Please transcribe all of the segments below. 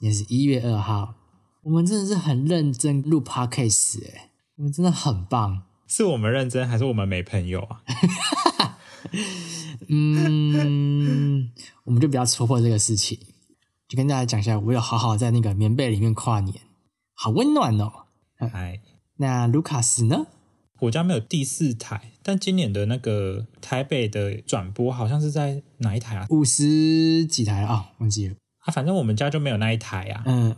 今天是一月二号，我们真的是很认真录 podcast 哎，我们真的很棒。是我们认真，还是我们没朋友啊？嗯，我们就不要戳破这个事情，就跟大家讲一下，我有好好在那个棉被里面跨年，好温暖哦。哎，那卢卡斯呢？我家没有第四台，但今年的那个台北的转播好像是在哪一台啊？五十几台啊、忘记了。啊，反正我们家就没有那一台啊。嗯，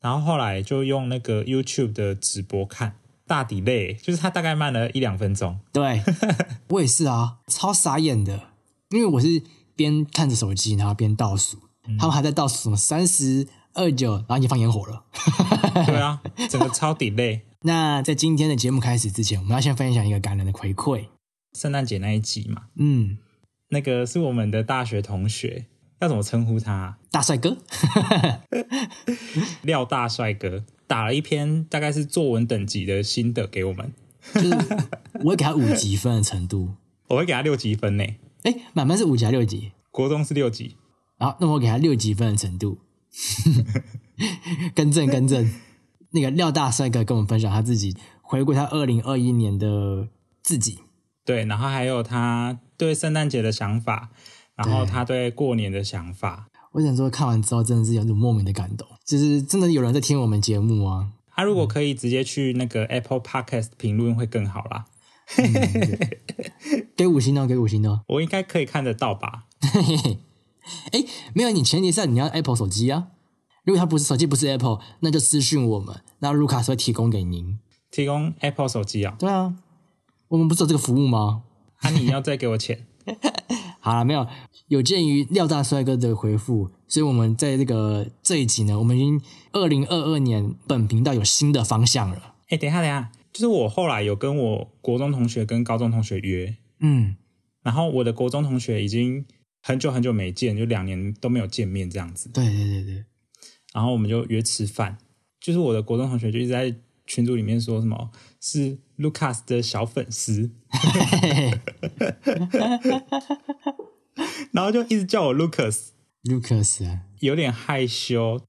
然后后来就用那个 YouTube 的直播看，大底类就是它大概慢了一两分钟。对，我也是啊，超傻眼的，因为我是边看着手机，然后边倒数，他们还在倒数什么三十二九，然后已经放烟火了。对啊，整个超底类。那在今天的节目开始之前，我们要先分享一个感人的回馈。圣诞节那一集嘛，嗯，那个是我们的大学同学，要怎么称呼他啊？大帅哥，廖大帅哥打了一篇大概是作文等级的心得给我们，就是我会给他五级分的程度。我会给他六级分呢。哎，满分是五级还是六级？国中是六级，然后，那我给他六级分的程度。更正更正，那个廖大帅哥跟我们分享他自己回顾他二零二一年的自己。对，然后还有他对圣诞节的想法，然后他对过年的想法。我想说，看完之后真的是有种莫名的感动，就是真的有人在听我们节目啊。他如果可以直接去那个 Apple Podcast 评论会更好啦，给五星哦，给五星哦。我应该可以看得到吧？哎，没有，你前提是你要 Apple 手机啊。如果他不是手机不是 Apple，那就私讯我们，那卢卡斯会提供给您。提供 Apple 手机啊，对啊，我们不是有这个服务吗？啊，你要再给我钱，好了，没有。有鉴于廖大帅哥的回复，所以我们在这个这一集呢，我们已经二零二二年本频道有新的方向了。哎，等一下，等一下，就是我后来有跟我国中同学跟高中同学约，嗯，然后我的国中同学已经很久很久没见，就两年都没有见面这样子，对对对对，然后我们就约吃饭，就是我的国中同学就一直在群组里面说什么是 Lucas 的小粉丝，然后就一直叫我 Lucas，Lucas 啊，有点害羞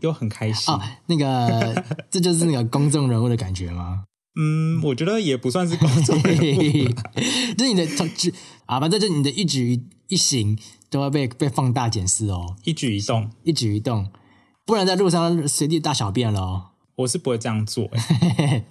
又很开心。哦，那个这就是那个公众人物的感觉吗？嗯，我觉得也不算是公众人物，就是你的就啊，反正就你的一举一行都会被被放大检视哦，一举一动，一举一动，不然在路上随地大小便了哦。我是不会这样做、欸。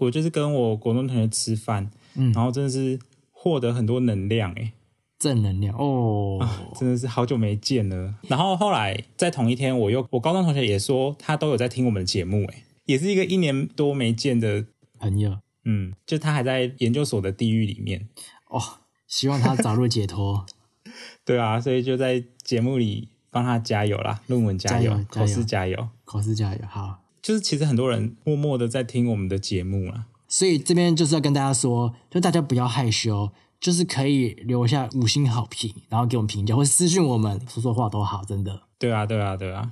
我就是跟我国中同学吃饭，嗯然后真的是获得很多能量、欸，正能量哦，真的是好久没见了。然后后来在同一天，我又我高中同学也说他都有在听我们的节目，哎，也是一个一年多没见的，朋友嗯，就他还在研究所的地狱里面，哦，希望他早日解脱。对啊，所以就在节目里帮他加油啦，论文加油，加油口试加油。考试加油，好。就是其实很多人默默的在听我们的节目啦，所以这边就是要跟大家说，就大家不要害羞，就是可以留下五星好评，然后给我们评价，或是私信我们，说说话都好，真的。对啊，对啊，对啊。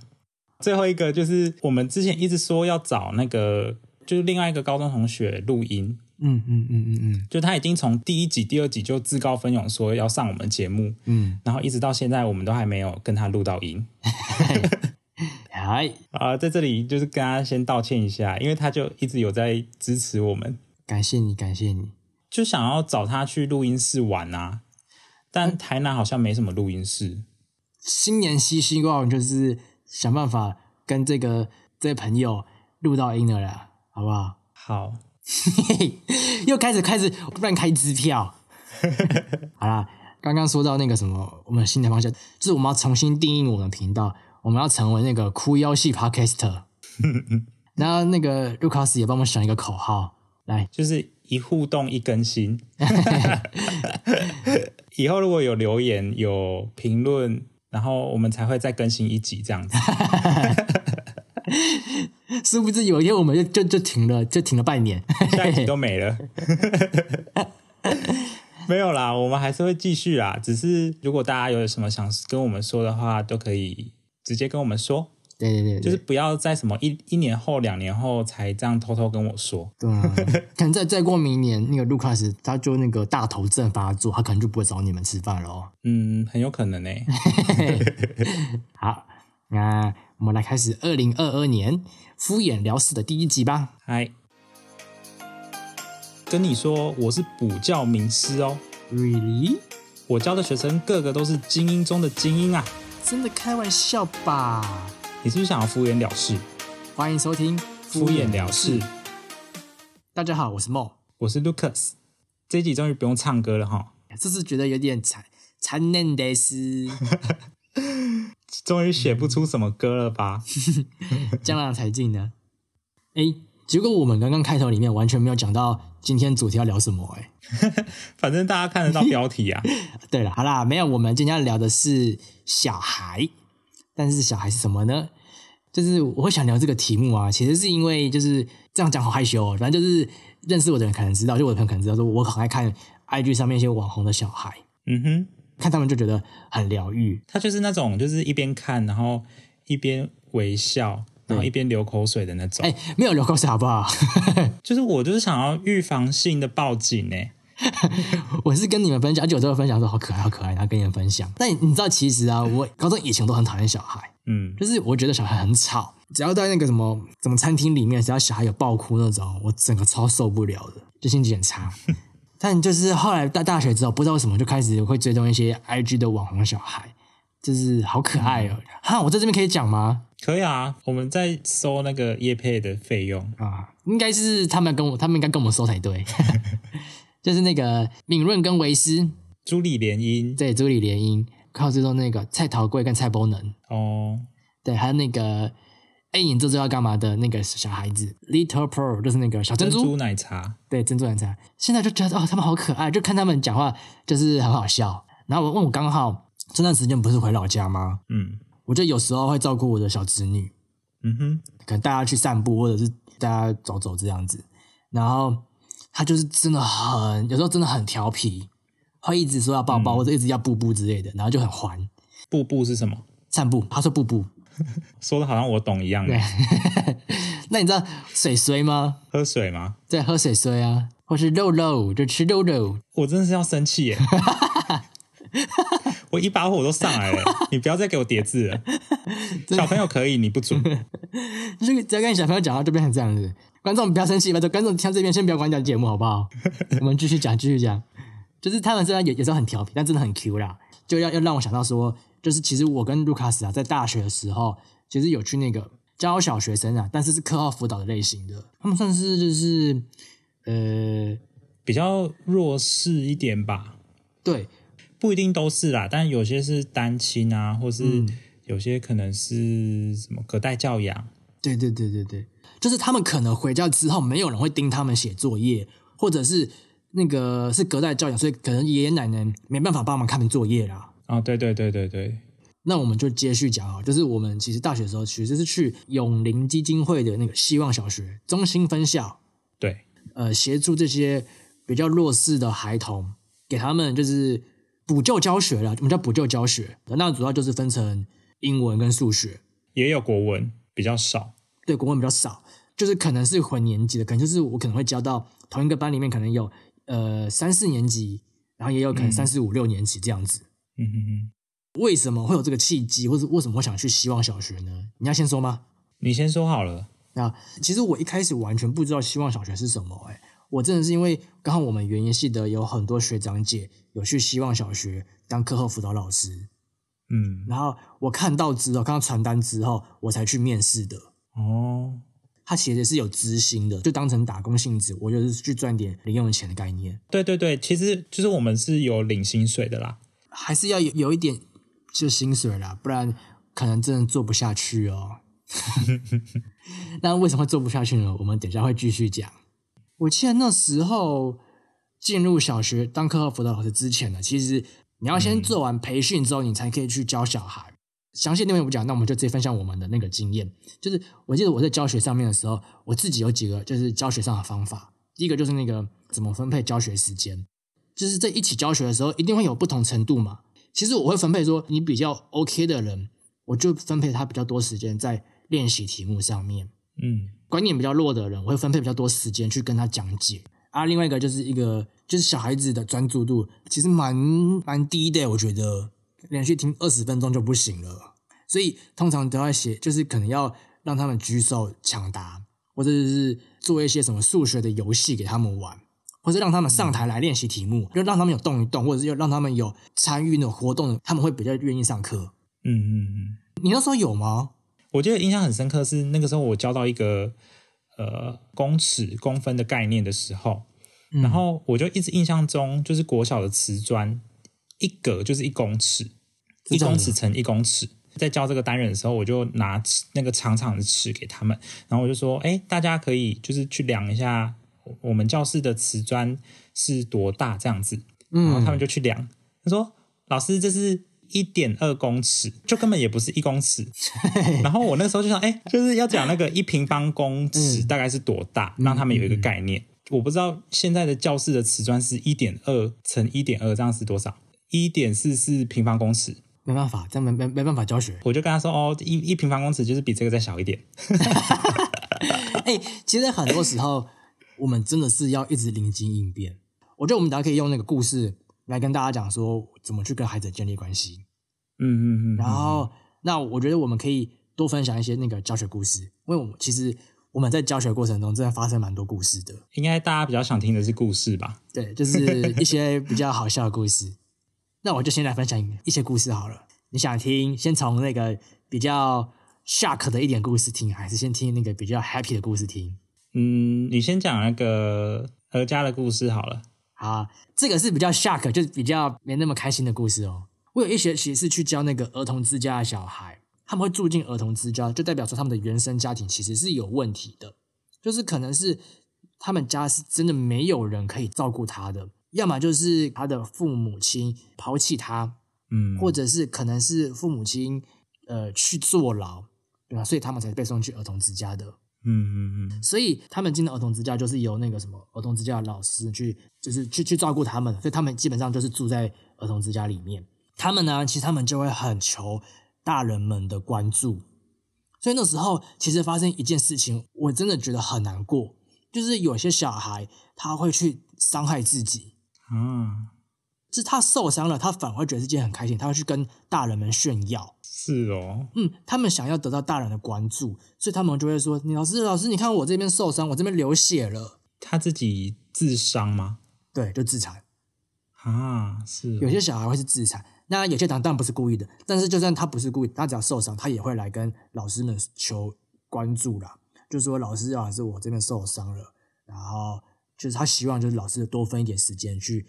最后一个就是我们之前一直说要找那个，就是另外一个高中同学录音，嗯嗯嗯嗯嗯。就他已经从第一集、第二集就自告奋勇说要上我们节目，嗯，然后一直到现在，我们都还没有跟他录到音 嗨，啊、在这里就是跟他先道歉一下，因为他就一直有在支持我们，感谢你，感谢你。就想要找他去录音室玩啊，但台南好像没什么录音室。新年新希望就是想办法跟这个这个朋友录到音了啦，好不好？好，又开始开始乱开支票。好啦，刚刚说到那个什么，我们新的方向就是我们要重新定义我们的频道，我们要成为那个哭腰系 podcaster。然后那个卢卡斯也帮我们想一个口号，来，就是一互动一更新。以后如果有留言有评论，然后我们才会再更新一集这样子。殊不知有一天我们就就就停了，就停了半年。下一集都没了。没有啦，我们还是会继续啦。只是如果大家有什么想跟我们说的话，都可以直接跟我们说，对对对，就是不要在什么一一年后、两年后才这样偷偷跟我说。对啊，可能再再过明年，那个卢卡斯他就那个大头症发作，他可能就不会找你们吃饭了哦。嗯，很有可能呢、好，那我们来开始二零二二年敷衍了事的第一集吧。嗨，跟你说，我是补教名师哦，Really？我教的学生个个都是精英中的精英啊。真的开玩笑吧？你是不是想要敷衍了事？欢迎收听敷衍了事，大家好，我是梦。我是 Lucas。这一集终于不用唱歌了哈，这次觉得有点残残念的是，终于写不出什么歌了吧？江郎才尽呢。哎，结果我们刚刚开头里面完全没有讲到今天主题要聊什么哎。反正大家看得到标题啊。对了，好啦，没有，我们今天要聊的是小孩，但是小孩是什么呢？就是我会想聊这个题目啊，其实是因为就是这样讲好害羞哦，反正就是认识我的人可能知道，就我的朋友可能知道，说我很爱看 IG 上面一些网红的小孩，嗯哼，看他们就觉得很疗愈。他就是那种就是一边看，然后一边微笑，然后一边流口水的那种。哎，没有流口水好不好？就是我就是想要预防性的报警哎。我是跟你们分享，而且我都会分享说好可爱，好可爱，然后跟你们分享。但你知道，其实啊，我高中以前都很讨厌小孩，嗯，就是我觉得小孩很吵，只要在那个什么什么餐厅里面，只要小孩有爆哭那种，我整个超受不了的，就心情很差。但就是后来大大学之后，不知道为什么就开始会追踪一些 IG 的网红小孩，就是好可爱哦。哈，我在这边可以讲吗？可以啊，我们在收那个叶配的费用。啊，应该是他们跟我，他们应该跟我们收才对。就是那个敏润跟维斯，朱莉联姻对，朱莉联姻，靠追踪那个蔡桃贵跟蔡波能，哦，对，还有那个哎，你这周要干嘛的那个小孩子，Little Pearl，就是那个小珍珠，珍珠奶茶，对，珍珠奶茶。现在就觉得哦，他们好可爱，就看他们讲话就是很好笑。然后我问我刚好这段时间不是回老家吗？嗯我就有时候会照顾我的小侄女，嗯哼，可能带她去散步，或者是带她走走这样子。然后她就是真的很，有时候真的很调皮，会一直说要抱抱，或者一直要布布之类的，然后就很烦。布布是什么？散步，她说布布。说的好像我懂一样。对，那你知道水水吗？喝水吗？对，喝水水啊，或是肉肉就吃肉肉。我真的是要生气耶！我一把火都上来了，你不要再给我叠字了。小朋友可以，你不准。就是只要跟小朋友讲话，就变成这样子。观众不要生气，拜托观众听到这边先不要关掉节目，好不好？我们继续讲，继续讲。就是他们虽然有有时候很调皮，但真的很 Q 啦。就要要让我想到说，就是其实我跟卢卡斯啊，在大学的时候，其实有去那个教小学生啊，但是是课后辅导的类型的。他们算是就是呃，比较弱势一点吧，对，不一定都是啦，但有些是单亲啊，或是嗯。有些可能是什么隔代教养。对对对对对，就是他们可能回家之后，没有人会盯他们写作业，或者是那个是隔代教养，所以可能爷爷奶奶没办法帮忙看作业啦。哦，对对对对对，那我们就接续讲啊，就是我们其实大学的时候其实是去永林基金会的那个希望小学中心分校，对，呃，协助这些比较弱势的孩童，给他们就是补救教学了，我们叫补救教学。那主要就是分成英文跟数学，也有国文比较少。对，国文比较少，就是可能是混年级的，可能就是我可能会教到同一个班里面可能有呃三四年级，然后也有可能三四五六年级这样子。嗯哼哼，为什么会有这个契机，或者为什么会想去希望小学呢？你要先说吗？你先说好了。那其实我一开始完全不知道希望小学是什么、欸，哎，我真的是因为刚好我们园艺系的有很多学长姐有去希望小学当课后辅导老师，嗯，然后我看到之后，看到传单之后，我才去面试的。哦，他其实是有资薪的，就当成打工性质，我就是去赚点零用钱的概念，对对对，其实就是我们是有领薪水的啦。还是要有有一点就薪水啦，不然可能真的做不下去哦。那为什么会做不下去呢？我们等一下会继续讲。我记得那时候进入小学当课后辅导老师之前呢，其实你要先做完培训之后，你才可以去教小孩。详细内容不讲，那我们就直接分享我们的那个经验。就是我记得我在教学上面的时候，我自己有几个就是教学上的方法。第一个就是那个怎么分配教学时间，就是在一起教学的时候，一定会有不同程度嘛。其实我会分配说，你比较 OK 的人，我就分配他比较多时间在练习题目上面。嗯观念比较弱的人，我会分配比较多时间去跟他讲解。啊，另外一个就是一个就是小孩子的专注度其实蛮蛮低的，我觉得连续听二十分钟就不行了。所以通常都要写，就是可能要让他们举手抢答，或者是做一些什么数学的游戏给他们玩，或者让他们上台来练习题目，就让他们有动一动，或者是要让他们有参与那种活动，他们会比较愿意上课。嗯嗯嗯，你那时候有吗？我记得印象很深刻是那个时候我教到一个呃公尺公分的概念的时候，然后我就一直印象中就是国小的瓷砖一格就是一公尺，一公尺乘一公尺。在教这个单元的时候，我就拿尺那个长长的尺给他们，然后我就说：“哎，大家可以就是去量一下我我们教室的瓷砖是多大这样子。”然后嗯，他们就去量，他说：“老师，这是一点二公尺，就根本也不是一公尺。”然后我那时候就想，哎、就是要讲那个一平方公尺嗯大概是多大，让他们有一个概念。我不知道现在的教室的瓷砖是一点二乘一点二，这样是多少？一点四四平方公尺。没办法，这样没没没办法教学。我就跟他说：“哦，一一平方公尺就是比这个再小一点。哎、其实很多时候我们真的是要一直临机应变。我觉得我们大家可以用那个故事来跟大家讲说怎么去跟孩子建立关系。”嗯嗯嗯。然后，那我觉得我们可以多分享一些那个教学故事，因为我们其实我们在教学过程中真的发生蛮多故事的。应该大家比较想听的是故事吧？对，就是一些比较好笑的故事。那我就先来分享一些故事好了。你想听，先从那个比较 shock 的一点故事听，还是先听那个比较 happy 的故事听？嗯，你先讲那个何家的故事好了。好啊，这个是比较 shock，就是比较没那么开心的故事哦。我有一学期是去教那个儿童之家的小孩，他们会住进儿童之家，就代表说他们的原生家庭其实是有问题的，就是可能是他们家是真的没有人可以照顾他的，要么就是他的父母亲抛弃他，嗯，或者是可能是父母亲呃去坐牢，对吧？所以他们才被送去儿童之家的。嗯嗯嗯。所以他们进的儿童之家就是由那个什么儿童之家的老师去，就是去去照顾他们，所以他们基本上就是住在儿童之家里面。他们呢，其实他们就会很求大人们的关注，所以那时候其实发生一件事情，我真的觉得很难过，就是有些小孩他会去伤害自己，嗯，就是他受伤了，他反而会觉得这件很开心，他会去跟大人们炫耀。是哦，嗯，他们想要得到大人的关注，所以他们就会说：“你老师，老师，你看我这边受伤，我这边流血了。他自己自伤吗？”对，就自残。啊，是哦有些小孩会是自残，那有些当当然不是故意的，但是就算他不是故意，他只要受伤，他也会来跟老师们求关注啦，就说老师，啊，是，我这边受伤了，然后就是他希望就是老师多分一点时间去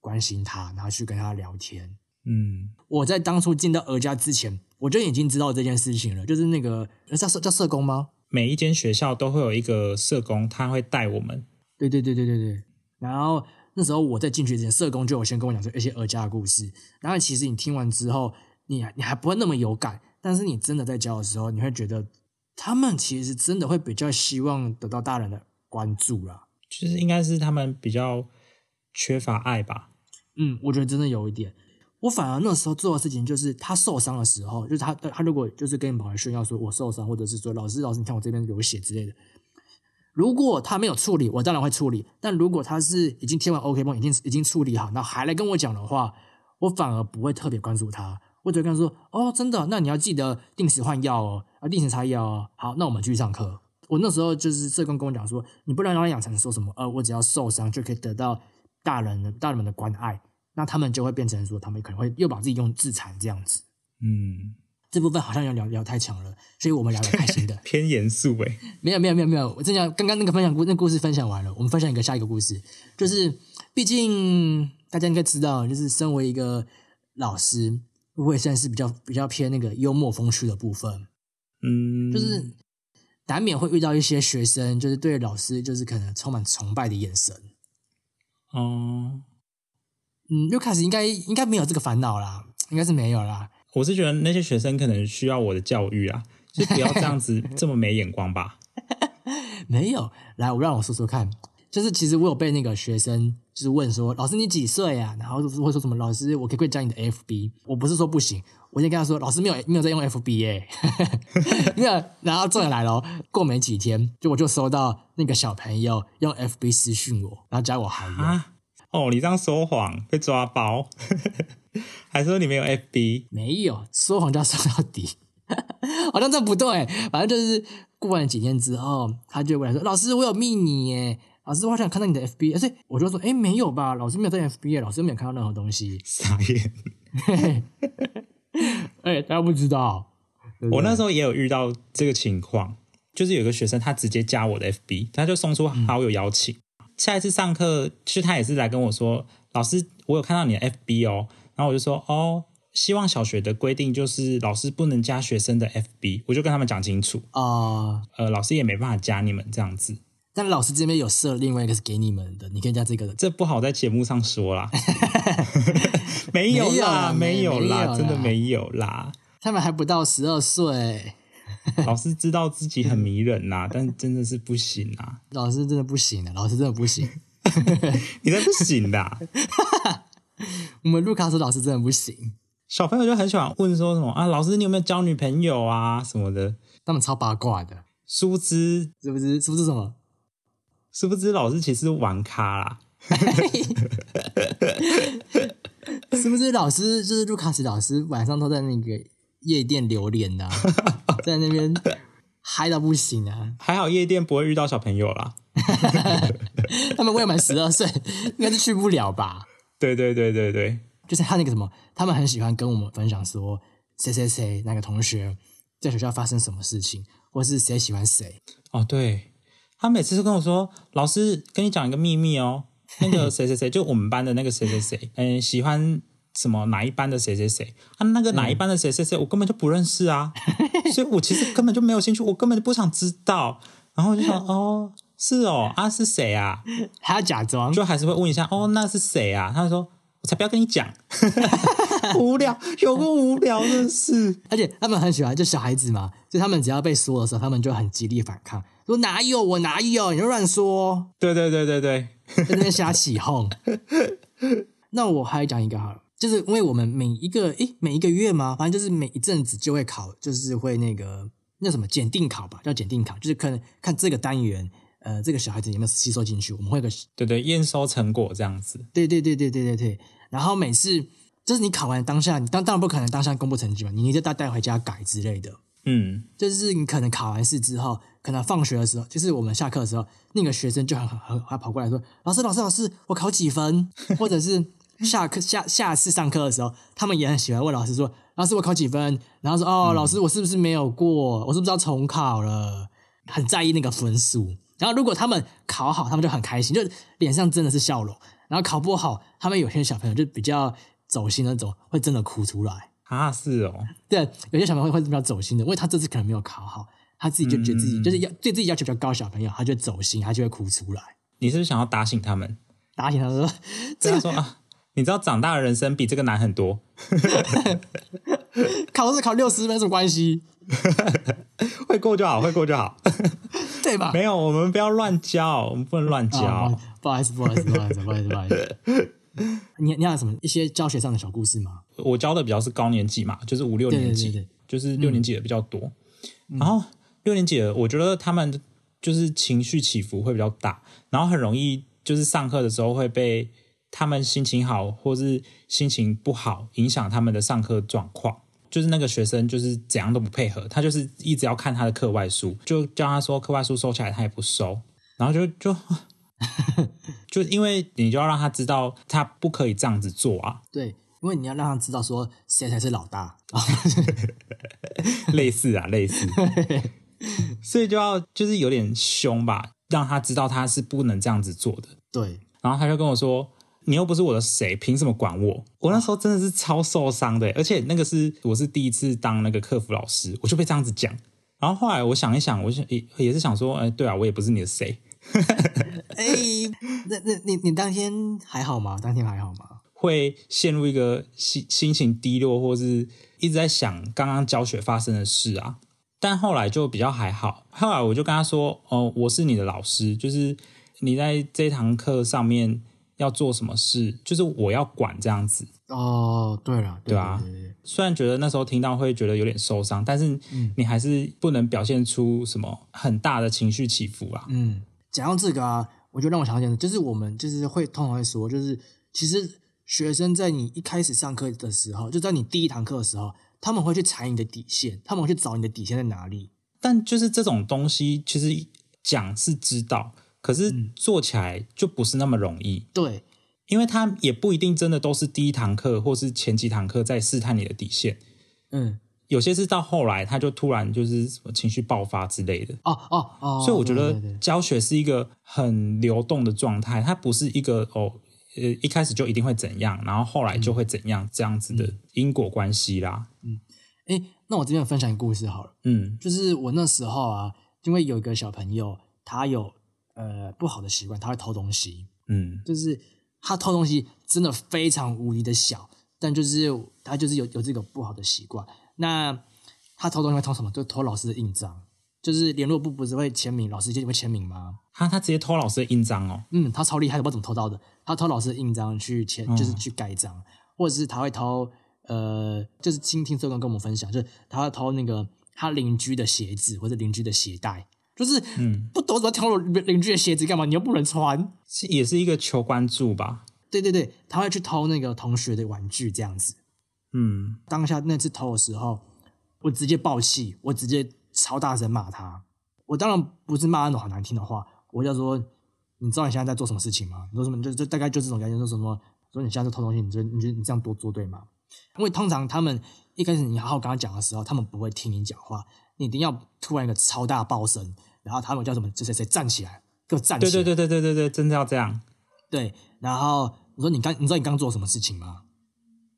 关心他，然后去跟他聊天。嗯我在当初进到儿家之前，我就已经知道这件事情了，就是那个叫社叫社工吗？每一间学校都会有一个社工，他会带我们。对对对对对对。然后那时候我在进去之前，社工就有先跟我讲说一些儿家的故事。然后其实你听完之后，你你还不会那么有感，但是你真的在教的时候，你会觉得他们其实真的会比较希望得到大人的关注啦。就是应该是他们比较缺乏爱吧。嗯，我觉得真的有一点。我反而那时候做的事情就是，他受伤的时候，就是他他如果就是跟你跑来炫耀说我受伤，或者是说老师老师你看我这边流血之类的，如果他没有处理，我当然会处理。但如果他是已经贴完 OK 绷，已经已经处理好，那还来跟我讲的话，我反而不会特别关注他。我只会跟他说：“哦，真的，那你要记得定时换药哦，啊，定时擦药哦。好，那我们继续上课。”我那时候就是社工跟我讲说：“你不能让他养成说什么，呃，我只要受伤就可以得到大人的大人们的关爱。”那他们就会变成说，他们可能会又把自己用自残这样子。嗯，这部分好像要聊聊太强了，所以我们聊聊开心的。偏严肃诶。没有没有没有没有，我正讲刚刚那个分享故那故事分享完了，我们分享一个下一个故事，就是毕竟大家应该知道，就是身为一个老师，我也算是比较比较偏那个幽默风趣的部分，嗯，就是难免会遇到一些学生，就是对老师就是可能充满崇拜的眼神。哦，嗯，又开始应该应该没有这个烦恼啦，应该是没有啦。我是觉得那些学生可能需要我的教育啊，就不要这样子 这么没眼光吧。没有，来，我让我说说看，就是其实我有被那个学生就是问说，老师你几岁啊？然后会说什么，老师我可不可以加你的 FB？我不是说不行，我先跟他说，老师没有没有在用 FB 耶、没有。然后重点来了哦，过没几天，就我就收到那个小朋友用 FB 私讯我，然后加我好友。啊，哦，你这样说谎被抓包，还说你没有 FB，没有说谎就要说到底。好像这不对，反正就是过完几天之后，他就过来说：“老师，我有密你耶，老师，我好想看到你的 FB。”所以我就说：“哎，没有吧，老师没有在 FB，老师没有看到任何东西。”傻眼。哎，大家不知道，我那时候也有遇到这个情况，就是有个学生他直接加我的 FB，他就送出好友邀请。下一次上课，其实他也是来跟我说：“老师，我有看到你的 FB 哦。”然后我就说：“哦。”希望小学的规定就是老师不能加学生的 FB，我就跟他们讲清楚啊，呃，老师也没办法加你们这样子。但老师这边有设另外一个是给你们的，你可以加这个的，这不好在节目上说啦。没有啦，没有啦，真的没有啦。他们还不到十二岁，老师知道自己很迷人呐，但真的是不行啊。老师真的不行啊，老师真的不行，你才不行的。我们卢卡斯老师真的不行。小朋友就很喜欢问说什么啊，老师你有没有交女朋友啊什么的，他们超八卦的。殊不知，是不是？是不是什么？殊不知老师其实玩咖啦。是不是老师就是卢卡斯老师晚上都在那个夜店流连呐，在那边嗨到不行啊！还好夜店不会遇到小朋友啦。他们未满十二岁，应该是去不了吧？对对对对对。就是他那个什么，他们很喜欢跟我们分享说谁谁谁那个同学在学校发生什么事情，或是谁喜欢谁。哦，对，他每次都跟我说，老师跟你讲一个秘密哦，那个 谁谁谁就我们班的那个谁谁谁，嗯，喜欢什么哪一班的谁谁谁，啊，那个哪一班的谁谁谁，我根本就不认识啊，所以我其实根本就没有兴趣，我根本就不想知道。然后我就想，哦，是哦，啊是谁啊？还要假装，就还是会问一下，哦，那是谁啊？他说。我才不要跟你讲，无聊，有个无聊的事。而且他们很喜欢，就小孩子嘛，就他们只要被说的时候，他们就很极力反抗，说哪有我哪有，你就乱说。对对对对对，在那边瞎起哄。那我还讲一个好了，就是因为我们每一个诶每一个月嘛，反正就是每一阵子就会考，就是会那个那什么检定考吧，叫检定考，就是看看这个单元。呃，这个小孩子有没有吸收进去？我们会有个对对验收成果这样子。对对对对对对对。然后每次就是你考完当下，你当当然不可能当下公布成绩嘛，你你就带带回家改之类的。嗯，就是你可能考完试之后，可能放学的时候，就是我们下课的时候，那个学生就很很还跑过来说：“老师老师老师，我考几分？”或者是下课下下次上课的时候，他们也很喜欢问老师说：“老师我考几分？”然后说：“哦，老师我是不是没有过？我是不是要重考了？”很在意那个分数。然后如果他们考好，他们就很开心，就脸上真的是笑容。然后考不好，他们有些小朋友就比较走心那种，会真的哭出来啊！是哦，对，有些小朋友会会比较走心的，因为他这次可能没有考好，他自己就觉得自己就是要对自己要求比较高，小朋友他就走心，他就会哭出来。你是不是想要打醒他们？打醒他说：“这样说啊，你知道长大的人生比这个难很多。考试考六十分什么关系？会过就好，会过就好。”对吧？没有，我们不要乱教，我们不能乱教。不好意思，不好意思，不好意思，不好意思，不好意思。你你有什么一些教学上的小故事吗？我教的比较是高年级嘛，就是五六年级，就是六年级的比较多。然后六年级的，我觉得他们就是情绪起伏会比较大，然后很容易就是上课的时候会被他们心情好或是心情不好影响他们的上课状况。就是那个学生，就是怎样都不配合，他就是一直要看他的课外书，就叫他说课外书收起来，他也不收，然后就就 就因为你就要让他知道，他不可以这样子做啊。对，因为你要让他知道说谁才是老大，类似啊，类似，所以就要就是有点凶吧，让他知道他是不能这样子做的。对，然后他就跟我说。你又不是我的谁，凭什么管我？我那时候真的是超受伤的，而且那个是我是第一次当那个客服老师，我就被这样子讲。然后后来我想一想，我想也也是想说，哎，对啊，我也不是你的谁。哎，那那你你当天还好吗？当天还好吗？会陷入一个心心情低落，或是一直在想刚刚教学发生的事啊。但后来就比较还好。后来我就跟他说，哦，我是你的老师，就是你在这堂课上面。要做什么事，就是我要管这样子哦。对了，对啊。虽然觉得那时候听到会觉得有点受伤，但是你还是不能表现出什么很大的情绪起伏啊。嗯，讲到这个啊，我就让我想起就是我们就是会通常会说，就是其实学生在你一开始上课的时候，就在你第一堂课的时候，他们会去踩你的底线，他们会去找你的底线在哪里。但就是这种东西，其实讲是知道，可是做起来就不是那么容易。对，因为他也不一定真的都是第一堂课或是前几堂课在试探你的底线，嗯，有些是到后来他就突然就是什么情绪爆发之类的。哦哦哦，所以我觉得教学是一个很流动的状态，它不是一个哦呃一开始就一定会怎样，然后后来就会怎样这样子的因果关系啦。嗯。哎，那我这边分享一个故事好了，嗯。就是我那时候啊，因为有一个小朋友，他有呃不好的习惯，他会偷东西，嗯就是他偷东西真的非常无敌的小，但就是他就是有有这个不好的习惯。那他偷东西会偷什么？就偷老师的印章，就是联络部不是会签名，老师就会签名吗？他他直接偷老师的印章哦，嗯，他超厉害的，不知道怎么偷到的。他偷老师的印章去签，就是去盖章，或者是他会偷呃，就是倾听社工跟我们分享，就是他会偷那个他邻居的鞋子或者邻居的鞋带，就是嗯，不懂怎么偷邻邻居的鞋子干嘛？你又不能穿。是也是一个求关注吧。对对对，他会去偷那个同学的玩具这样子。嗯当下那次偷的时候，我直接爆气，我直接超大声骂他。我当然不是骂那种很难听的话，我就说：“你知道你现在在做什么事情吗？”你说什么？就就大概就这种感觉，说什么？说你现在在偷东西，你觉得你觉得你这样多做对吗？因为通常他们一开始你好好跟他讲的时候，他们不会听你讲话，你一定要突然一个超大爆声，然后他们叫什么？谁谁谁站起来，给我站起来！对对对对对对对，真的要这样。对，然后我说你刚你知道你刚做什么事情吗？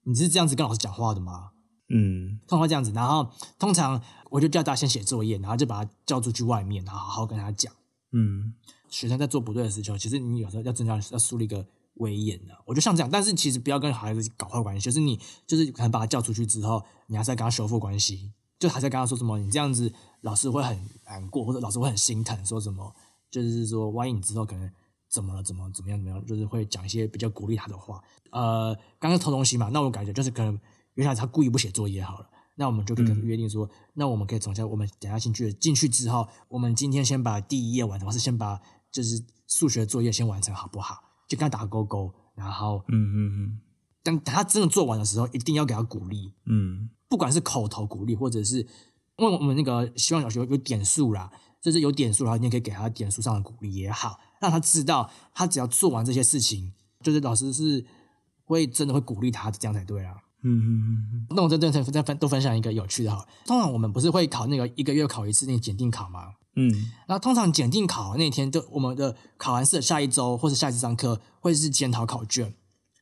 你是这样子跟老师讲话的吗？嗯通常会这样子，然后通常我就叫大家先写作业，然后就把他叫出去外面，然后好好跟他讲。嗯学生在做不对的事情，其实你有时候要真的要要树立一个威严的。我就像这样，但是其实不要跟孩子搞坏关系，就是你就是可能把他叫出去之后，你还是要跟他修复关系，就还在跟他说什么，你这样子老师会很难过，或者老师会很心疼，说什么就是说万一你之后可能怎么了，怎么怎么样怎么样，就是会讲一些比较鼓励他的话。呃，刚刚偷东西嘛，那我感觉就是可能原来他故意不写作业好了。那我们就可以跟约定说，那我们可以从下，我们等下进去进去之后，我们今天先把第一页完成，或是先把就是数学作业先完成，好不好？就跟他打勾勾，然后嗯嗯嗯等等他真的做完的时候，一定要给他鼓励，嗯不管是口头鼓励，或者是因为我们那个希望小学有点数啦，就是有点数，然后你也可以给他点数上的鼓励也好，让他知道他只要做完这些事情，就是老师是会真的会鼓励他，这样才对啊。嗯嗯嗯那我再再再再分多分享一个有趣的哈，通常我们不是会考那个一个月考一次那个检定考吗？嗯。然后通常检定考那天，就我们的考完试的下一周或者下一次上课会是检讨考卷，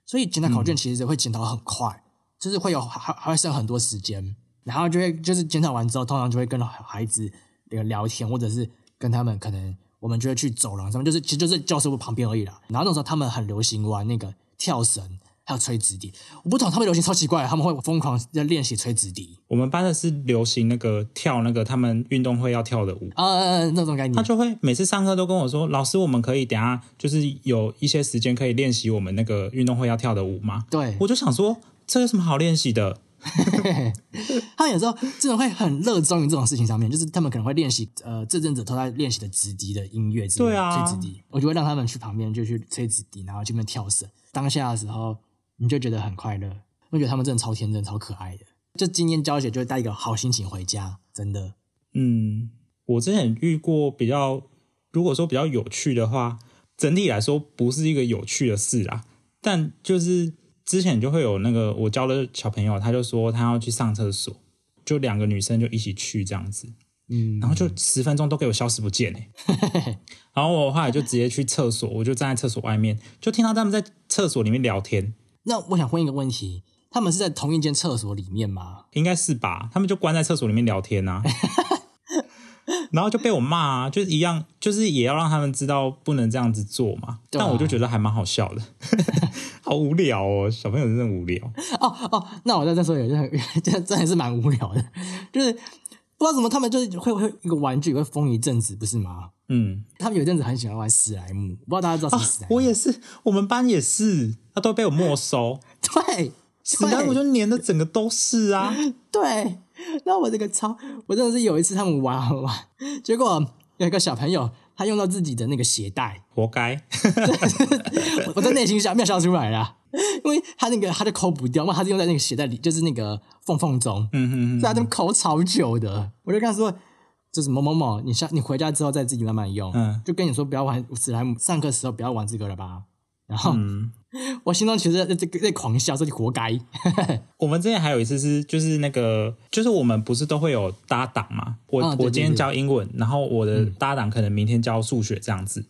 所以检讨考卷其实会检讨很快，就是会有还还会剩很多时间，然后就会就是检讨完之后，通常就会跟孩子那个聊天，或者是跟他们可能我们就会去走廊上面，就是其实就是教室部旁边而已啦。然后那时候他们很流行玩那个跳绳。还有吹直笛，我不懂他们流行超奇怪，他们会疯狂在练习吹直笛，我们班的是流行那个跳那个他们运动会要跳的舞，呃，那种概念他。就会每次上课都跟我说：“老师，我们可以等下就是有一些时间可以练习我们那个运动会要跳的舞吗？”对，我就想说，这有什么好练习的？他们有时候真的会很热衷于这种事情上面，就是他们可能会练习呃这阵子都在练习的直笛的音乐对啊吹直笛，我就会让他们去旁边就去吹直笛，然后去那边跳绳。当下的时候，你就觉得很快乐，我觉得他们真的超天真、超可爱的。就今天教学就会带一个好心情回家，真的。嗯，我之前遇过比较，如果说比较有趣的话，整体来说不是一个有趣的事啦，但就是之前就会有那个我教的小朋友，他就说他要去上厕所，就两个女生就一起去这样子，嗯，然后就十分钟都给我消失不见哎、然后我后来就直接去厕所，我就站在厕所外面，就听到他们在厕所里面聊天，那我想问一个问题：他们是在同一间厕所里面吗？应该是吧？他们就关在厕所里面聊天啊，然后就被我骂啊，就是一样，就是也要让他们知道不能这样子做嘛。啊但我就觉得还蛮好笑的，好无聊哦，小朋友真的无聊。哦哦，那我在这说有真的真真的是蛮无聊的，就是不知道怎么他们就是会会一个玩具会疯一阵子，不是吗？嗯，他们有一阵子很喜欢玩史莱姆，不知道大家知道什么史莱姆？我也是，我们班也是，他都被我没收，对，史莱姆就粘的整个都是啊。对。然后我这个超，我真的是有一次他们玩好玩，结果有一个小朋友，他用到自己的那个鞋带，活该。我 我在内心笑没有笑出来啦，因为他那个他就抠不掉嘛，他是用在那个鞋带里，就是那个缝缝中，嗯哼哼，所以他抠超久的。我就跟他说，就是某某某，你下你回家之后再自己慢慢用，嗯就跟你说不要玩史莱姆，上课时候不要玩这个了吧。然后、嗯，我心中其实在这个在狂笑，说你活该。我们之前还有一次是，就是那个，就是我们不是都会有搭档嘛？我、我今天教英文，然后我的搭档可能明天教数学这样子。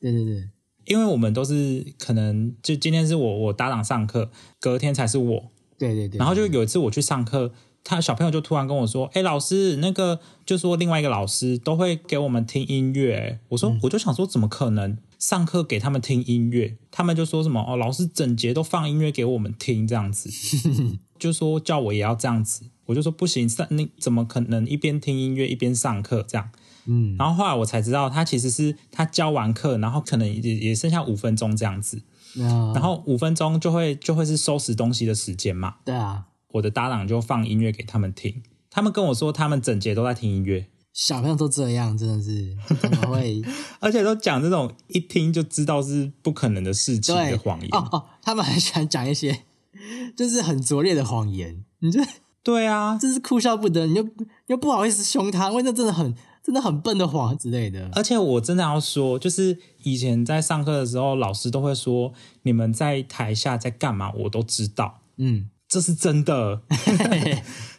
对对对，因为我们都是可能就今天是我我搭档上课，隔天才是我，对对对，然后就有一次我去上课，他小朋友就突然跟我说：“哎、老师，那个就说另外一个老师都会给我们听音乐。”我说：“我就想说，怎么可能上课给他们听音乐？”他们就说什么：“哦，老师整节都放音乐给我们听，这样子，就说叫我也要这样子。”我就说：“不行，上你怎么可能一边听音乐一边上课这样？”嗯，然后后来我才知道，他其实是他教完课，然后可能也也剩下五分钟这样子，那然后五分钟就会就会是收拾东西的时间嘛。对啊，我的搭档就放音乐给他们听，他们跟我说他们整节都在听音乐，小朋友都这样，真的是怎么会 而且都讲这种一听就知道是不可能的事情的谎言。哦哦，他们很喜欢讲一些 就是很拙劣的谎言，你就对啊，真是哭笑不得，你又又不好意思凶他，因为那真的很真的很笨的谎之类的。而且我真的要说，就是以前在上课的时候，老师都会说你们在台下在干嘛，我都知道，嗯，这是真的。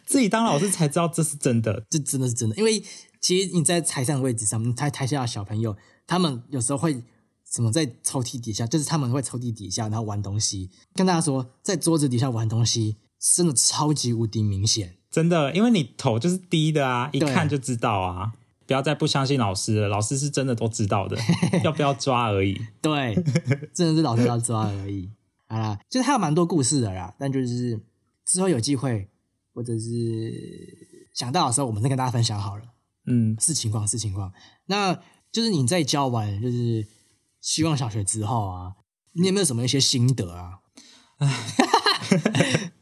自己当老师才知道这是真的。这真的是真的，因为其实你在台上的位置上，你台台下的小朋友，他们有时候会什么在抽屉底下，就是他们会抽屉底下然后玩东西。跟大家说，在桌子底下玩东西，真的超级无敌明显。真的，因为你头就是低的啊，一看就知道啊。不要再不相信老师了，老师是真的都知道的，要不要抓而已。对，真的是老师要抓而已。好啦，就是还有蛮多故事的啦，但就是之后有机会或者是想到的时候，我们再跟大家分享好了。嗯，是情况，是情况。那就是你在教完就是希望小学之后啊，你有没有什么一些心得啊？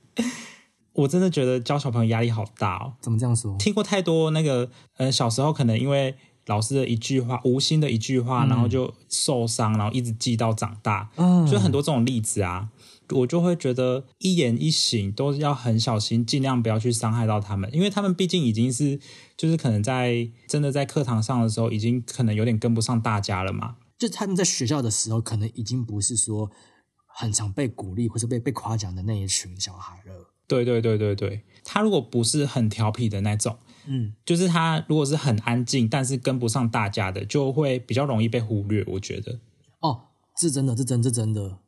我真的觉得教小朋友压力好大哦。怎么这样说？听过太多那个，呃，小时候可能因为老师的一句话，无心的一句话，然后就受伤，然后一直记到长大，嗯就很多这种例子啊。我就会觉得一言一行都要很小心，尽量不要去伤害到他们，因为他们毕竟已经是，就是可能在真的在课堂上的时候，已经可能有点跟不上大家了嘛。就他们在学校的时候，可能已经不是说很常被鼓励或是被被夸奖的那一群小孩了。对对对对对，他如果不是很调皮的那种，嗯，就是他如果是很安静，但是跟不上大家的，就会比较容易被忽略。我觉得，哦，是真的，是真，是真的。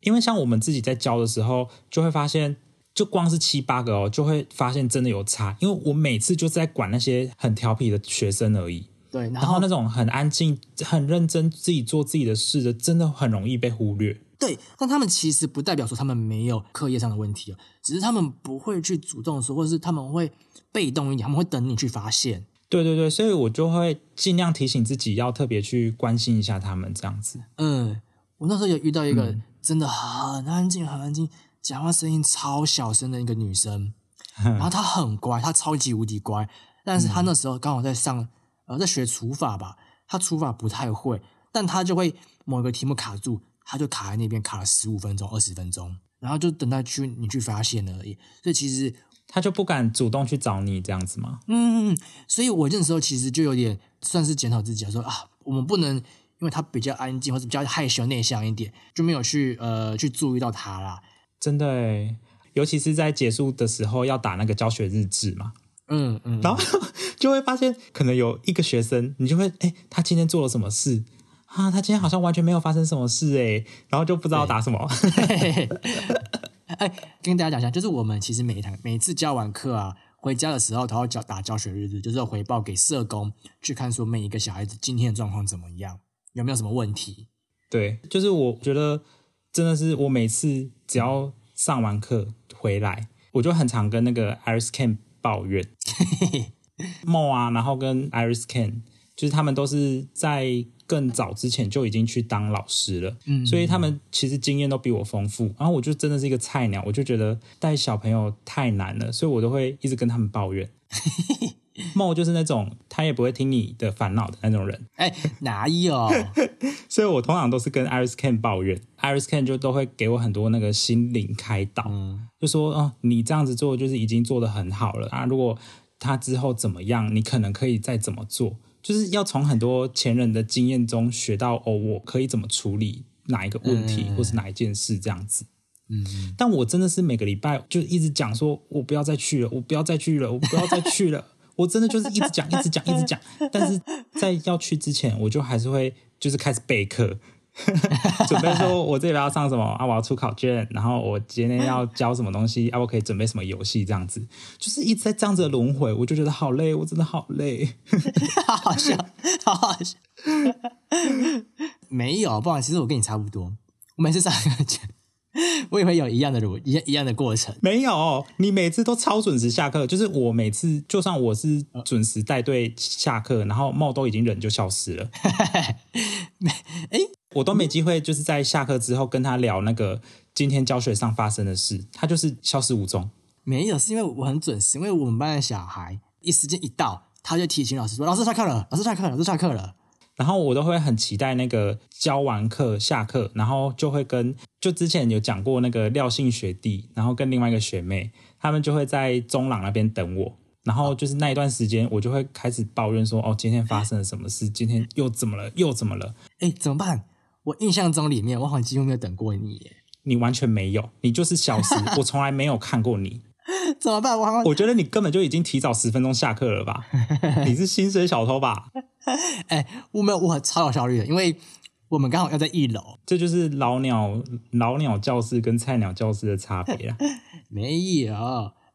因为像我们自己在教的时候，就会发现，就光是七八个哦，就会发现真的有差。因为我每次就是在管那些很调皮的学生而已，对，然后然后那种很安静、很认真自己做自己的事的，真的很容易被忽略。对，但他们其实不代表说他们没有课业上的问题哦，只是他们不会去主动说，或者是他们会被动一点，他们会等你去发现。对对对，所以我就会尽量提醒自己，要特别去关心一下他们这样子。嗯，我那时候有遇到一个嗯真的很安静、很安静，讲话声音超小声的一个女生，然后她很乖，她超级无敌乖，但是她那时候刚好在上呃在学除法吧，她除法不太会，但她就会某个题目卡住，她就卡在那边卡了十五分钟、二十分钟，然后就等待去你去发现了而已。所以其实她就不敢主动去找你这样子吗？嗯，所以我那时候其实就有点算是检讨自己啊，说啊，我们不能因为他比较安静或者比较害羞内向一点，就没有去呃去注意到他啦。真的诶，尤其是在结束的时候要打那个教学日志嘛，嗯嗯，然后就会发现可能有一个学生，你就会哎，他今天做了什么事啊？他今天好像完全没有发生什么事诶，然后就不知道打什么。哎，跟大家讲一下，就是我们其实每一堂每次教完课啊，回家的时候都要教打教学日志，就是要回报给社工去看，说每一个小孩子今天的状况怎么样，有没有什么问题。对，就是我觉得真的是我每次只要上完课回来，我就很常跟那个 Iris Ken 抱怨 梦啊，然后跟 Iris Ken，就是他们都是在更早之前就已经去当老师了，嗯所以他们其实经验都比我丰富。然后我就真的是一个菜鸟，我就觉得带小朋友太难了，所以我都会一直跟他们抱怨。梦就是那种他也不会听你的烦恼的那种人。哎，哪有？所以我通常都是跟 Iris Ken 抱怨，Iris Ken 就都会给我很多那个心灵开导，就说哦，你这样子做就是已经做的很好了啊。如果他之后怎么样，你可能可以再怎么做，就是要从很多前人的经验中学到哦，我可以怎么处理哪一个问题，或是哪一件事这样子。嗯，但我真的是每个礼拜就一直讲说，我不要再去了，我不要再去了，我不要再去了。我真的就是一直讲，一直讲，一直讲。但是在要去之前，我就还是会就是开始备课，准备说我这里要上什么啊，我要出考卷，然后我今天要教什么东西啊，我可以准备什么游戏这样子，就是一直在这样子的轮回，我就觉得好累，我真的好累，好好笑，好好笑。没有，不好意思，其实我跟你差不多，我每次上课前。我也会有一样的路，一一样的过程。没有，你每次都超准时下课。就是我每次，就算我是准时带队下课，然后帽都已经人就消失了。哎，我都没机会，就是在下课之后跟他聊那个今天教学上发生的事，他就是消失无踪。没有，是因为我很准时，因为我们班的小孩一时间一到，他就提醒老师说：“老师下课了，老师下课了，老师下课了。”然后我都会很期待那个教完课下课，然后就会跟就之前有讲过那个廖姓学弟，然后跟另外一个学妹，他们就会在中朗那边等我。然后就是那一段时间，我就会开始抱怨说：“哦，今天发生了什么事？今天又怎么了？又怎么了？哎，怎么办？我印象中里面，我好像几乎没有等过你，你完全没有，你就是消失，我从来没有看过你。怎么办？我我觉得你根本就已经提早十分钟下课了吧？你是薪水小偷吧？哎，我没有，我超有效率的，因为我们刚好要在一楼，这就是老鸟老鸟教室跟菜鸟教室的差别啊。没有，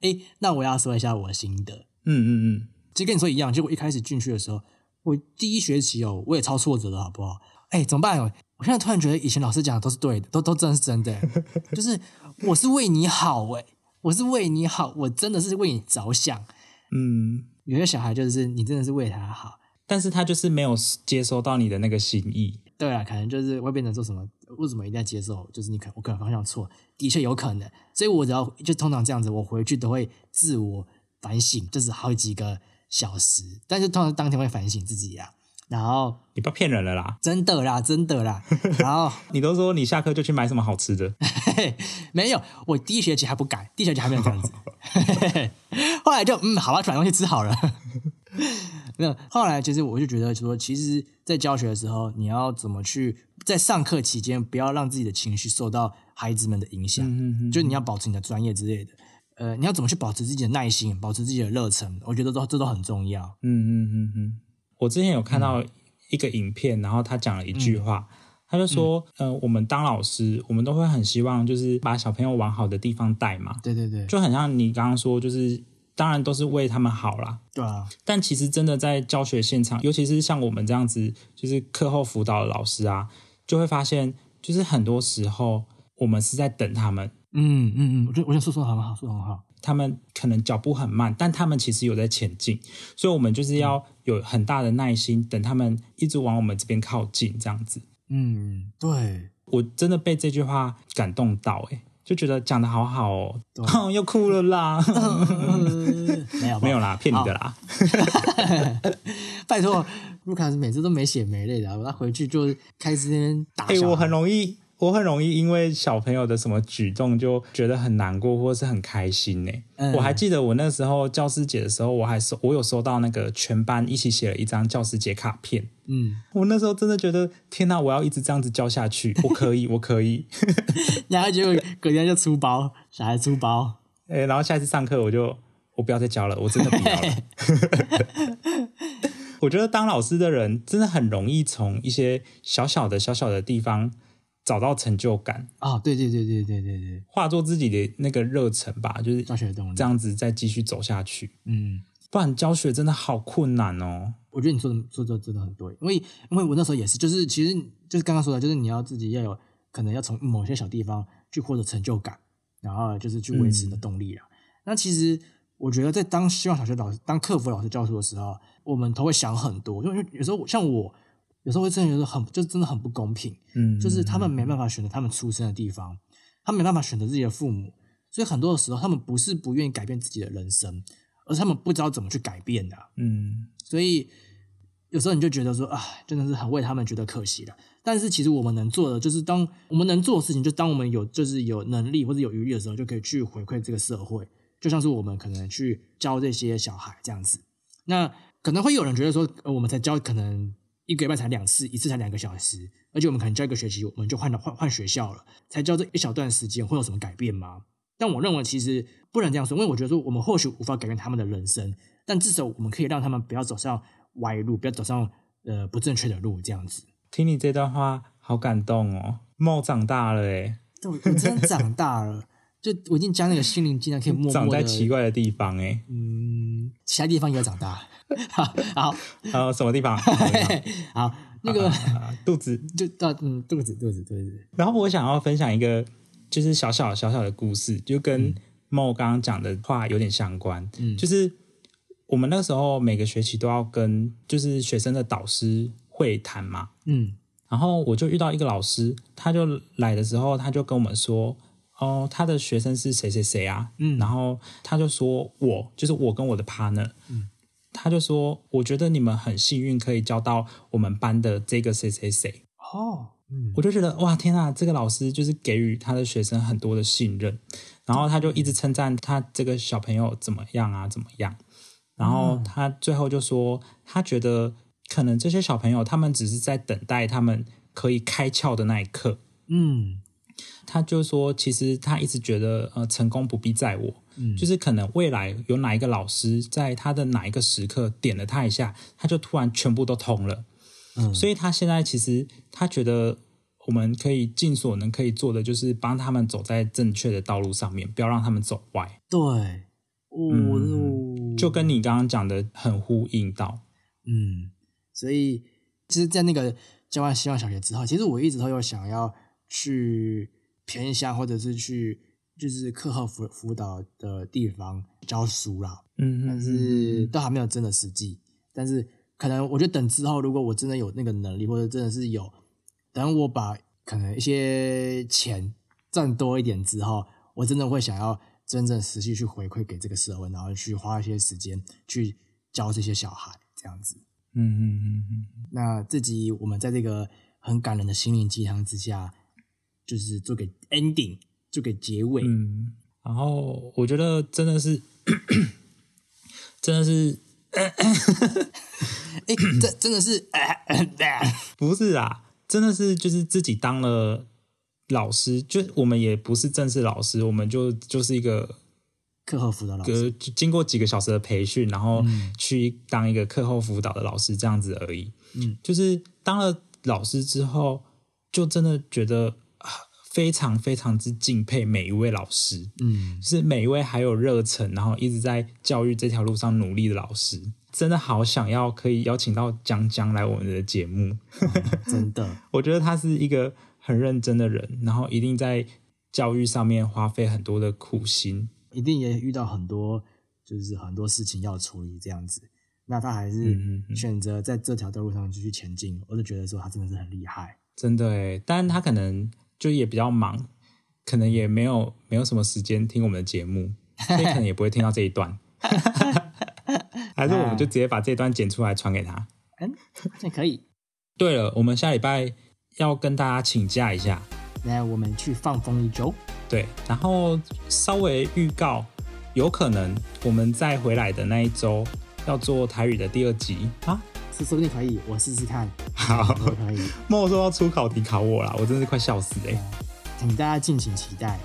哎，那我要说一下我的心得。嗯嗯嗯，就跟你说一样，就我一开始进去的时候，我第一学期哦，我也超挫折的，好不好？哎，怎么办？我现在突然觉得以前老师讲的都是对的，都都真是真的，就是我是为你好，哎。我是为你好，我真的是为你着想。嗯，有些小孩就是你真的是为他好，但是他就是没有接收到你的那个心意。对啊，可能就是会变成说什么？为什么一定要接受？就是你可我可能方向错，的确有可能。所以我只要就通常这样子，我回去都会自我反省，就是好几个小时，但是通常当天会反省自己呀。然后你不要骗人了啦，真的啦，真的啦。然后你都说你下课就去买什么好吃的，没有，我第一学期还不敢，第一学期还没有这样子。后来就嗯，好吧，买东西吃好了。没有，后来其实我就觉得说，其实，在教学的时候，你要怎么去在上课期间不要让自己的情绪受到孩子们的影响，就你要保持你的专业之类的。呃，你要怎么去保持自己的耐心，保持自己的热忱？我觉得都这都很重要。嗯嗯嗯嗯。我之前有看到一个影片，然后他讲了一句话，他就说：“呃，我们当老师，我们都会很希望就是把小朋友往好的地方带嘛。”对对对，就很像你刚刚说，就是当然都是为他们好啦。对啊，但其实真的在教学现场，尤其是像我们这样子，就是课后辅导的老师啊，就会发现，就是很多时候我们是在等他们。嗯嗯嗯，我觉得我觉得说说很好，说很好。他们可能脚步很慢，但他们其实有在前进，所以我们就是要有很大的耐心，等他们一直往我们这边靠近，这样子。嗯，对，我真的被这句话感动到，哎，就觉得讲的好好哦，又哭了啦，没有没有啦，骗你的啦，拜托，卢卡斯每次都没血没泪的，他回去就开始那边打。哎，我很容易。我很容易因为小朋友的什么举动就觉得很难过，或是很开心呢。我还记得我那时候教师节的时候，我还收我有收到那个全班一起写了一张教师节卡片。嗯，我那时候真的觉得天哪，我要一直这样子教下去，我可以，我可以。然后结果隔天就出包，小孩出包。哎，然后下一次上课我就我不要再教了，我真的不要了。我觉得当老师的人真的很容易从一些小小的小小的地方。找到成就感啊！对对对对对对对，化作自己的那个热忱吧，就是教学的动力，这样子再继续走下去。嗯，不然教学真的好困难哦。我觉得你说的说的真的很对，因为因为我那时候也是，就是其实就是刚刚说的，就是你要自己要有可能要从某些小地方去获得成就感，然后就是去维持你的动力啊。那其实我觉得在当希望小学老师、当客服老师教书的时候，我们都会想很多，因为有时候像我。有时候会真的觉得很，就真的很不公平。嗯，就是他们没办法选择他们出生的地方，他没办法选择自己的父母，所以很多的时候，他们不是不愿意改变自己的人生，而是他们不知道怎么去改变的。嗯所以有时候你就觉得说啊，真的是很为他们觉得可惜了。但是其实我们能做的，就是当我们能做的事情，就当我们有就是有能力或者有余力的时候，就可以去回馈这个社会。就像是我们可能去教这些小孩这样子。那可能会有人觉得说，呃，我们才教可能一个礼拜才两次，一次才两个小时，而且我们可能教一个学期，我们就换了换换学校了，才教这一小段时间，会有什么改变吗？但我认为其实不能这样说，因为我觉得说我们或许无法改变他们的人生，但至少我们可以让他们不要走上歪路，不要走上呃不正确的路，这样子。听你这段话好感动哦，梦长大了诶，对，我真的长大了，就我已经将那个心灵鸡汤可以默默长在，奇怪的地方诶。嗯，其他地方也要长大。好，好，呃，什么地方？什么地方好，那个啊肚子。就到嗯肚子肚子肚子，然后我想要分享一个，就是小小小小的故事，就跟梦刚刚讲的话有点相关。嗯。就是我们那时候每个学期都要跟就是学生的导师会谈嘛，嗯。然后我就遇到一个老师，他就来的时候，他就跟我们说，哦，他的学生是谁谁谁啊，嗯。然后他就说我就是我跟我的 partner，嗯。他就说，我觉得你们很幸运可以教到我们班的这个谁谁谁，哦嗯。我就觉得哇天啊，这个老师就是给予他的学生很多的信任，然后他就一直称赞他这个小朋友怎么样啊怎么样，然后他最后就说他觉得可能这些小朋友他们只是在等待他们可以开窍的那一刻，嗯。他就说其实他一直觉得呃成功不必在我，嗯。就是可能未来有哪一个老师在他的哪一个时刻点了他一下，他就突然全部都通了。嗯，所以他现在其实他觉得我们可以尽所能可以做的，就是帮他们走在正确的道路上面，不要让他们走歪。对，哦，嗯就跟你刚刚讲的很呼应到。嗯，所以其实，在那个教完希望小学之后，其实我一直都有想要去偏乡或者是去就是课后辅辅导的地方教书啦，但嗯但是都还没有真的实际。但是可能我觉得等之后，如果我真的有那个能力，或者真的是有，等我把可能一些钱赚多一点之后，我真的会想要真正实际去回馈给这个社会，然后去花一些时间去教这些小孩这样子。嗯嗯嗯嗯，那这集我们在这个很感人的心灵鸡汤之下，就是做个 ending，做个结尾。嗯，然后我觉得真的是，真的是 哎、这真的是，不是啊？真的是就是自己当了老师，就我们也不是正式老师，我们就就是一个课后辅导老师，经过几个小时的培训，然后嗯去当一个课后辅导的老师这样子而已。嗯，就是当了老师之后，就真的觉得啊非常非常之敬佩每一位老师，嗯，就是每一位还有热忱，然后一直在教育这条路上努力的老师。真的好想要可以邀请到江江来我们的节目，真的，我觉得他是一个很认真的人，然后一定在教育上面花费很多的苦心。一定也遇到很多，就是很多事情要处理这样子。那他还是嗯选择在这条道路上继续前进，我就觉得说他真的是很厉害。真的诶，但他可能就也比较忙，可能也没有没有什么时间听我们的节目，所以可能也不会听到这一段。还是我们就直接把这一段剪出来传给他。嗯，这可以。对了，我们下礼拜要跟大家请假一下，那我们去放风一周。对，然后稍微预告，有可能我们再回来的那一周要做台语的第二集啊。是说不定可以，我试试看。好可以，莫说要出考题考我啦，我真是快笑死哎、请大家敬请期待。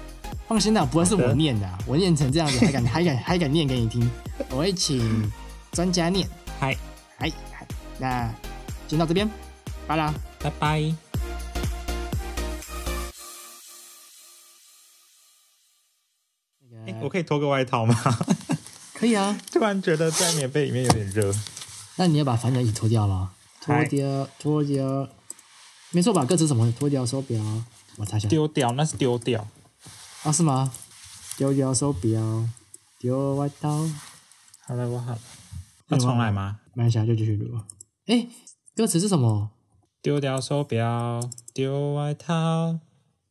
放心啦，不会是我念的啊、我念成这样子还敢 还敢还敢念给你听，我会请专家念。嗨，嗨，嗨那先到这边，拜啦。拜拜。那个我可以脱个外套吗？可以啊，突然觉得在棉被里面有点热。那你要把反脚一起脱掉了？脱掉，脱掉，没错吧？歌词什么？脱掉手表，我查一下。丢掉，那是丢掉。啊，是吗？丢掉手表，丢外套，好了，我好了。要重来吗？慢一下就继续录。哎，歌词是什么？丢掉手表，丢外套，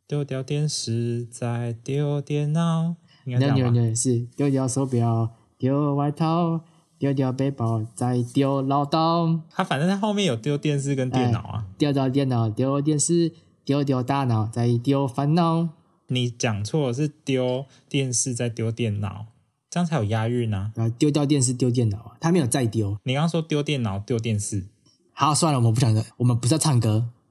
丢掉电视，再丢电脑。应该这对对样吧？是丢掉手表，丢外套，丢掉背包，再丢唠叨，他反正他后面有丢电视跟电脑啊。丢掉电脑，丢电视，丢掉大脑，再丢烦恼。你讲错了，是丢电视再丢电脑，这样才有押韵呢、啊，丢掉电视，丢电脑啊，他没有再丢。你刚刚说丢电脑丢电视，好，算了，我们不讲这，我们不是要唱歌，